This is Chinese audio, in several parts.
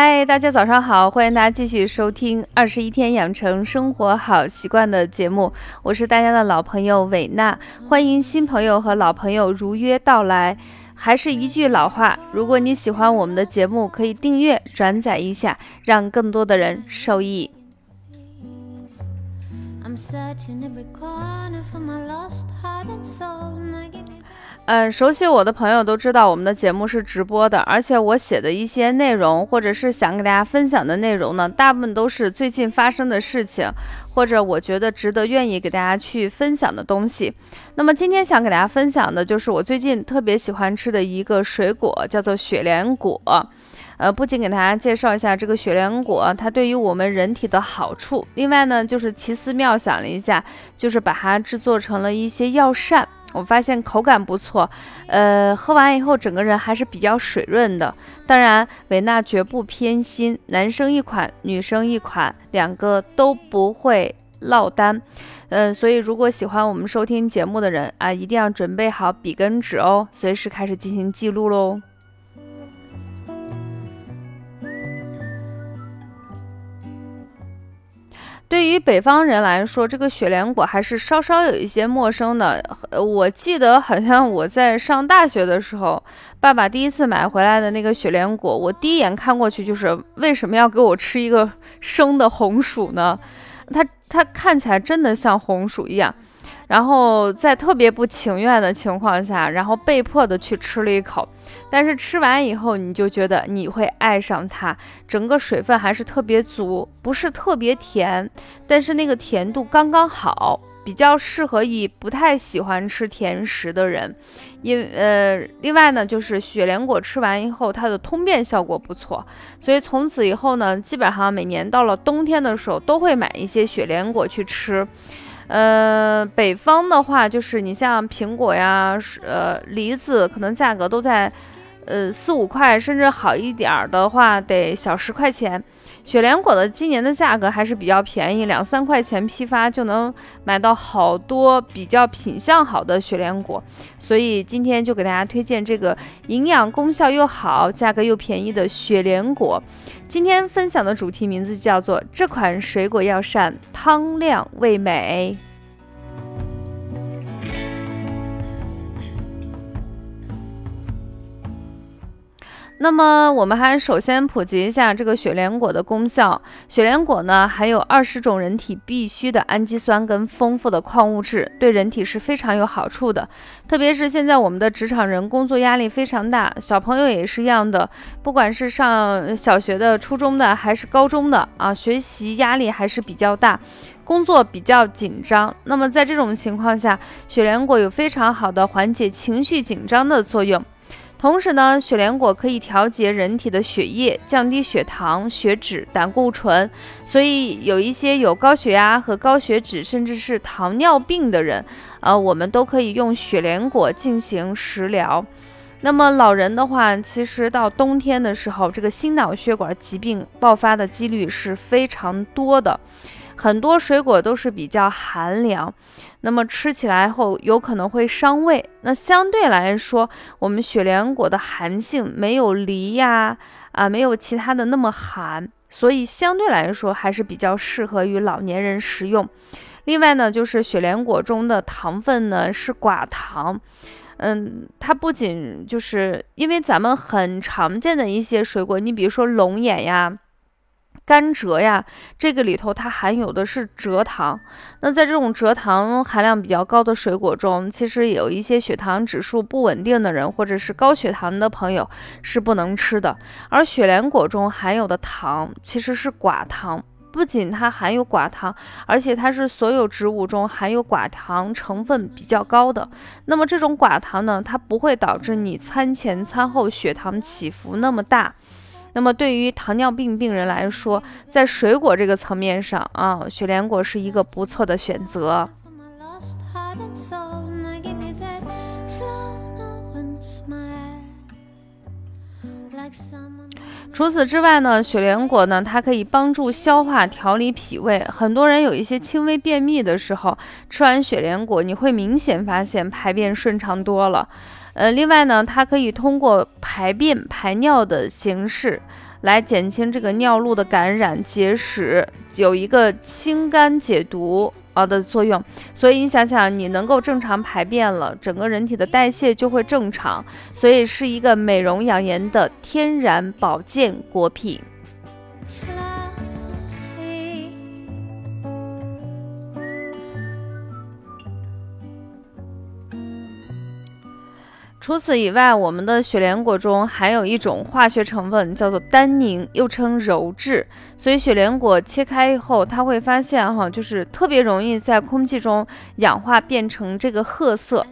嗨，大家早上好，欢迎大家继续收听《二十一天养成生活好习惯》的节目，我是大家的老朋友伟娜，欢迎新朋友和老朋友如约到来。还是一句老话，如果你喜欢我们的节目，可以订阅、转载一下，让更多的人受益。嗯，熟悉我的朋友都知道，我们的节目是直播的，而且我写的一些内容，或者是想给大家分享的内容呢，大部分都是最近发生的事情，或者我觉得值得、愿意给大家去分享的东西。那么今天想给大家分享的就是我最近特别喜欢吃的一个水果，叫做雪莲果。呃，不仅给大家介绍一下这个雪莲果，它对于我们人体的好处，另外呢，就是奇思妙想了一下，就是把它制作成了一些药膳。我发现口感不错，呃，喝完以后整个人还是比较水润的。当然，维纳绝不偏心，男生一款，女生一款，两个都不会落单。嗯，所以如果喜欢我们收听节目的人啊，一定要准备好笔跟纸哦，随时开始进行记录喽。对于北方人来说，这个雪莲果还是稍稍有一些陌生的。我记得好像我在上大学的时候，爸爸第一次买回来的那个雪莲果，我第一眼看过去就是为什么要给我吃一个生的红薯呢？它它看起来真的像红薯一样。然后在特别不情愿的情况下，然后被迫的去吃了一口，但是吃完以后，你就觉得你会爱上它，整个水分还是特别足，不是特别甜，但是那个甜度刚刚好，比较适合于不太喜欢吃甜食的人。因呃，另外呢，就是雪莲果吃完以后，它的通便效果不错，所以从此以后呢，基本上每年到了冬天的时候，都会买一些雪莲果去吃。呃，北方的话，就是你像苹果呀，呃，梨子，可能价格都在，呃，四五块，甚至好一点儿的话，得小十块钱。雪莲果的今年的价格还是比较便宜，两三块钱批发就能买到好多比较品相好的雪莲果，所以今天就给大家推荐这个营养功效又好、价格又便宜的雪莲果。今天分享的主题名字叫做这款水果药膳汤亮味美。那么我们还首先普及一下这个雪莲果的功效。雪莲果呢，含有二十种人体必需的氨基酸跟丰富的矿物质，对人体是非常有好处的。特别是现在我们的职场人工作压力非常大，小朋友也是一样的，不管是上小学的、初中的还是高中的啊，学习压力还是比较大，工作比较紧张。那么在这种情况下，雪莲果有非常好的缓解情绪紧张的作用。同时呢，雪莲果可以调节人体的血液，降低血糖、血脂、胆固醇，所以有一些有高血压和高血脂，甚至是糖尿病的人，啊，我们都可以用雪莲果进行食疗。那么老人的话，其实到冬天的时候，这个心脑血管疾病爆发的几率是非常多的。很多水果都是比较寒凉，那么吃起来后有可能会伤胃。那相对来说，我们雪莲果的寒性没有梨呀啊，没有其他的那么寒，所以相对来说还是比较适合于老年人食用。另外呢，就是雪莲果中的糖分呢是寡糖，嗯，它不仅就是因为咱们很常见的一些水果，你比如说龙眼呀。甘蔗呀，这个里头它含有的是蔗糖。那在这种蔗糖含量比较高的水果中，其实有一些血糖指数不稳定的人，或者是高血糖的朋友是不能吃的。而雪莲果中含有的糖其实是寡糖，不仅它含有寡糖，而且它是所有植物中含有寡糖成分比较高的。那么这种寡糖呢，它不会导致你餐前餐后血糖起伏那么大。那么对于糖尿病病人来说，在水果这个层面上啊，雪莲果是一个不错的选择。除此之外呢，雪莲果呢，它可以帮助消化、调理脾胃。很多人有一些轻微便秘的时候，吃完雪莲果，你会明显发现排便顺畅多了。呃，另外呢，它可以通过排便排尿的形式，来减轻这个尿路的感染、结石，有一个清肝解毒啊的作用。所以你想想，你能够正常排便了，整个人体的代谢就会正常，所以是一个美容养颜的天然保健果品。除此以外，我们的雪莲果中含有一种化学成分，叫做单宁，又称鞣质。所以雪莲果切开以后，它会发现哈，就是特别容易在空气中氧化变成这个褐色。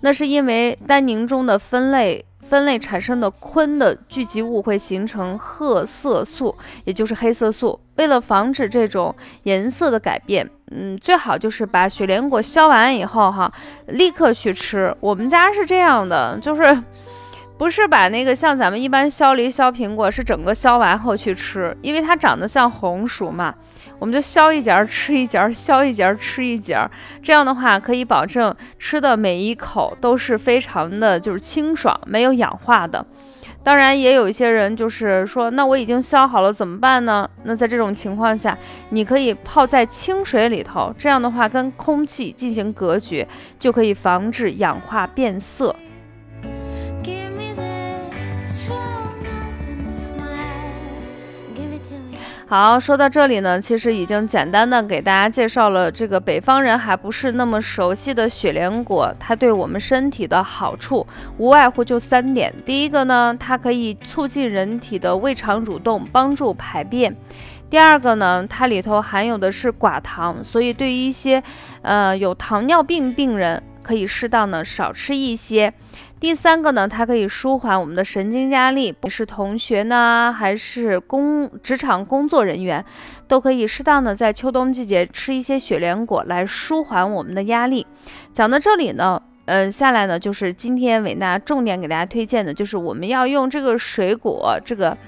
那是因为单宁中的分类。分类产生的醌的聚集物会形成褐色素，也就是黑色素。为了防止这种颜色的改变，嗯，最好就是把雪莲果削完以后，哈，立刻去吃。我们家是这样的，就是。不是把那个像咱们一般削梨、削苹果，是整个削完后去吃，因为它长得像红薯嘛，我们就削一截吃一截，削一截吃一截，这样的话可以保证吃的每一口都是非常的就是清爽，没有氧化的。当然，也有一些人就是说，那我已经削好了怎么办呢？那在这种情况下，你可以泡在清水里头，这样的话跟空气进行隔绝，就可以防止氧化变色。好，说到这里呢，其实已经简单的给大家介绍了这个北方人还不是那么熟悉的雪莲果，它对我们身体的好处无外乎就三点。第一个呢，它可以促进人体的胃肠蠕动，帮助排便；第二个呢，它里头含有的是寡糖，所以对于一些呃有糖尿病病人，可以适当的少吃一些。第三个呢，它可以舒缓我们的神经压力，不是同学呢，还是工职场工作人员，都可以适当的在秋冬季节吃一些雪莲果来舒缓我们的压力。讲到这里呢，呃，下来呢就是今天伟娜重点给大家推荐的，就是我们要用这个水果，这个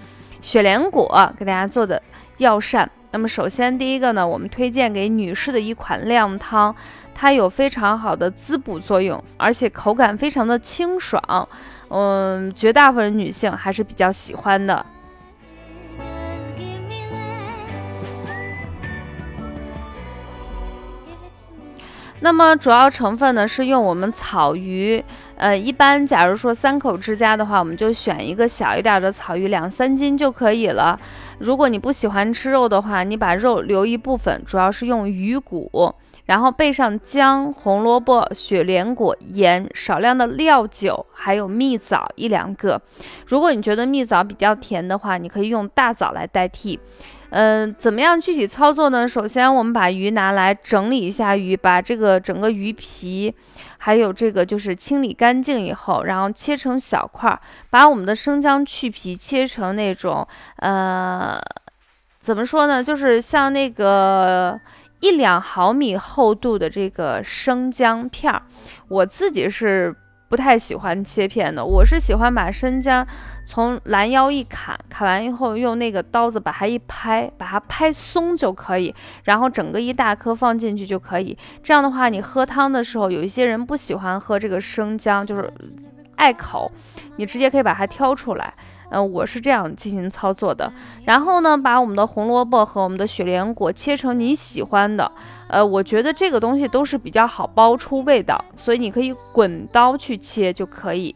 雪莲果给大家做的药膳。那么首先第一个呢，我们推荐给女士的一款靓汤。它有非常好的滋补作用，而且口感非常的清爽，嗯，绝大部分女性还是比较喜欢的。那么主要成分呢是用我们草鱼，呃，一般假如说三口之家的话，我们就选一个小一点的草鱼，两三斤就可以了。如果你不喜欢吃肉的话，你把肉留一部分，主要是用鱼骨。然后备上姜、红萝卜、雪莲果、盐，少量的料酒，还有蜜枣一两个。如果你觉得蜜枣比较甜的话，你可以用大枣来代替。嗯，怎么样具体操作呢？首先，我们把鱼拿来整理一下鱼，把这个整个鱼皮，还有这个就是清理干净以后，然后切成小块儿。把我们的生姜去皮，切成那种呃，怎么说呢？就是像那个。一两毫米厚度的这个生姜片儿，我自己是不太喜欢切片的，我是喜欢把生姜从拦腰一砍，砍完以后用那个刀子把它一拍，把它拍松就可以，然后整个一大颗放进去就可以。这样的话，你喝汤的时候，有一些人不喜欢喝这个生姜，就是碍口，你直接可以把它挑出来。嗯，我是这样进行操作的。然后呢，把我们的红萝卜和我们的雪莲果切成你喜欢的。呃，我觉得这个东西都是比较好包出味道，所以你可以滚刀去切就可以。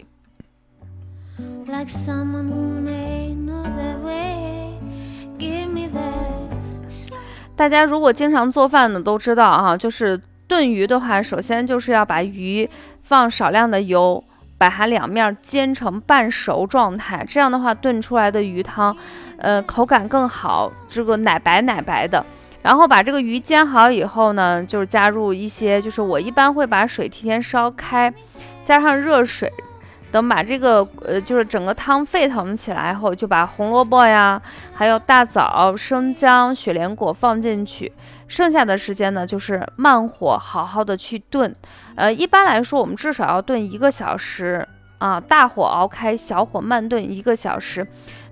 大家如果经常做饭的都知道啊，就是炖鱼的话，首先就是要把鱼放少量的油。把它两面煎成半熟状态，这样的话炖出来的鱼汤，呃，口感更好，这个奶白奶白的。然后把这个鱼煎好以后呢，就是加入一些，就是我一般会把水提前烧开，加上热水，等把这个呃，就是整个汤沸腾起来后，就把红萝卜呀，还有大枣、生姜、雪莲果放进去。剩下的时间呢，就是慢火好好的去炖，呃，一般来说我们至少要炖一个小时啊，大火熬开，小火慢炖一个小时。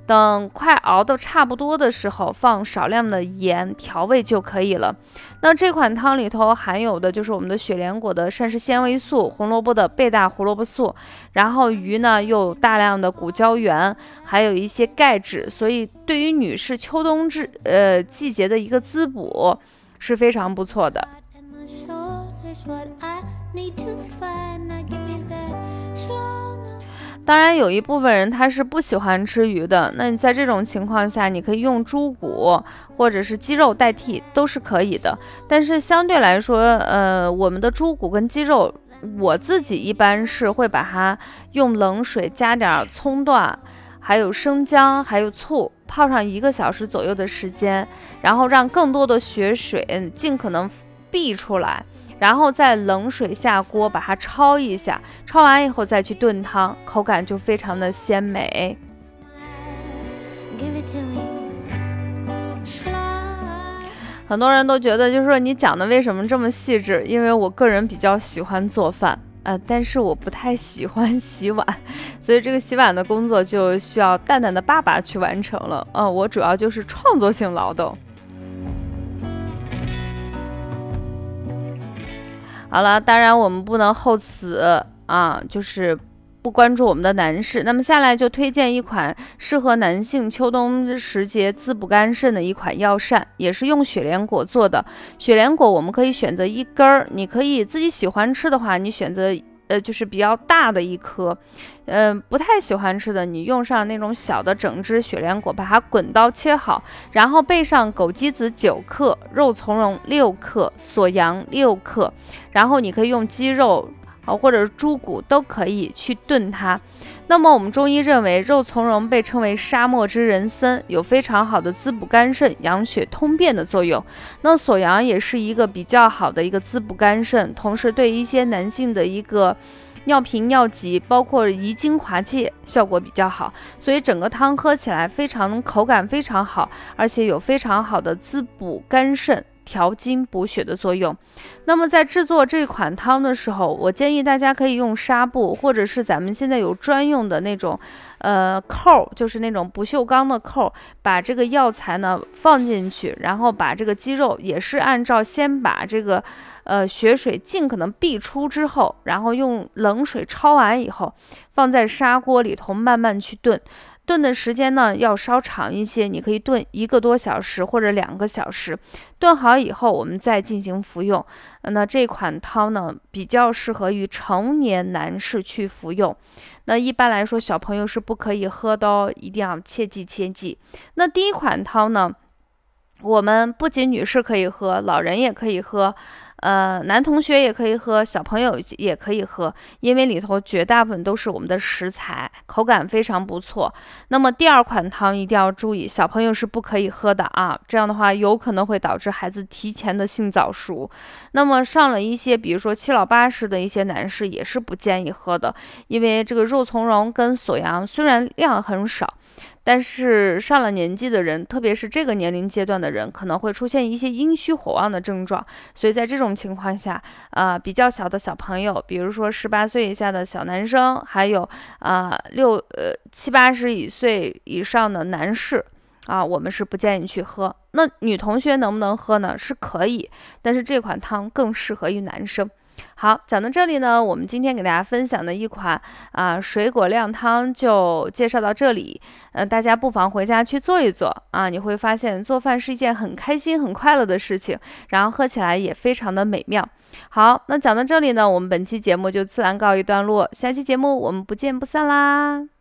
等快熬到差不多的时候，放少量的盐调味就可以了。那这款汤里头含有的就是我们的雪莲果的膳食纤维素，红萝卜的贝塔胡萝卜素，然后鱼呢又有大量的骨胶原，还有一些钙质，所以对于女士秋冬之呃季节的一个滋补是非常不错的。当然，有一部分人他是不喜欢吃鱼的。那你在这种情况下，你可以用猪骨或者是鸡肉代替，都是可以的。但是相对来说，呃，我们的猪骨跟鸡肉，我自己一般是会把它用冷水加点葱段，还有生姜，还有醋，泡上一个小时左右的时间，然后让更多的血水尽可能逼出来。然后在冷水下锅把它焯一下，焯完以后再去炖汤，口感就非常的鲜美。很多人都觉得，就是说你讲的为什么这么细致？因为我个人比较喜欢做饭，呃，但是我不太喜欢洗碗，所以这个洗碗的工作就需要蛋蛋的爸爸去完成了。呃，我主要就是创作性劳动。好了，当然我们不能厚此啊，就是不关注我们的男士。那么下来就推荐一款适合男性秋冬时节滋补肝肾的一款药膳，也是用雪莲果做的。雪莲果我们可以选择一根儿，你可以自己喜欢吃的话，你选择。呃，就是比较大的一颗，嗯，不太喜欢吃的，你用上那种小的整只雪莲果，把它滚刀切好，然后备上枸杞子九克，肉苁蓉六克，锁阳六克，然后你可以用鸡肉啊，或者是猪骨都可以去炖它。那么我们中医认为，肉苁蓉被称为沙漠之人参，有非常好的滋补肝肾、养血通便的作用。那锁阳也是一个比较好的一个滋补肝肾，同时对一些男性的一个尿频、尿急，包括遗精滑泻效果比较好。所以整个汤喝起来非常口感非常好，而且有非常好的滋补肝肾。调经补血的作用。那么在制作这款汤的时候，我建议大家可以用纱布，或者是咱们现在有专用的那种，呃，扣，就是那种不锈钢的扣，把这个药材呢放进去，然后把这个鸡肉也是按照先把这个，呃，血水尽可能逼出之后，然后用冷水焯完以后，放在砂锅里头慢慢去炖。炖的时间呢要稍长一些，你可以炖一个多小时或者两个小时。炖好以后，我们再进行服用。那这款汤呢比较适合于成年男士去服用。那一般来说，小朋友是不可以喝的哦，一定要切记切记。那第一款汤呢，我们不仅女士可以喝，老人也可以喝。呃，男同学也可以喝，小朋友也可以喝，因为里头绝大部分都是我们的食材，口感非常不错。那么第二款汤一定要注意，小朋友是不可以喝的啊，这样的话有可能会导致孩子提前的性早熟。那么上了一些，比如说七老八十的一些男士也是不建议喝的，因为这个肉苁蓉跟锁阳虽然量很少。但是上了年纪的人，特别是这个年龄阶段的人，可能会出现一些阴虚火旺的症状。所以在这种情况下，啊，比较小的小朋友，比如说十八岁以下的小男生，还有啊六呃七八十以岁以上的男士，啊，我们是不建议去喝。那女同学能不能喝呢？是可以，但是这款汤更适合于男生。好，讲到这里呢，我们今天给大家分享的一款啊水果靓汤就介绍到这里。呃，大家不妨回家去做一做啊，你会发现做饭是一件很开心、很快乐的事情，然后喝起来也非常的美妙。好，那讲到这里呢，我们本期节目就自然告一段落，下期节目我们不见不散啦。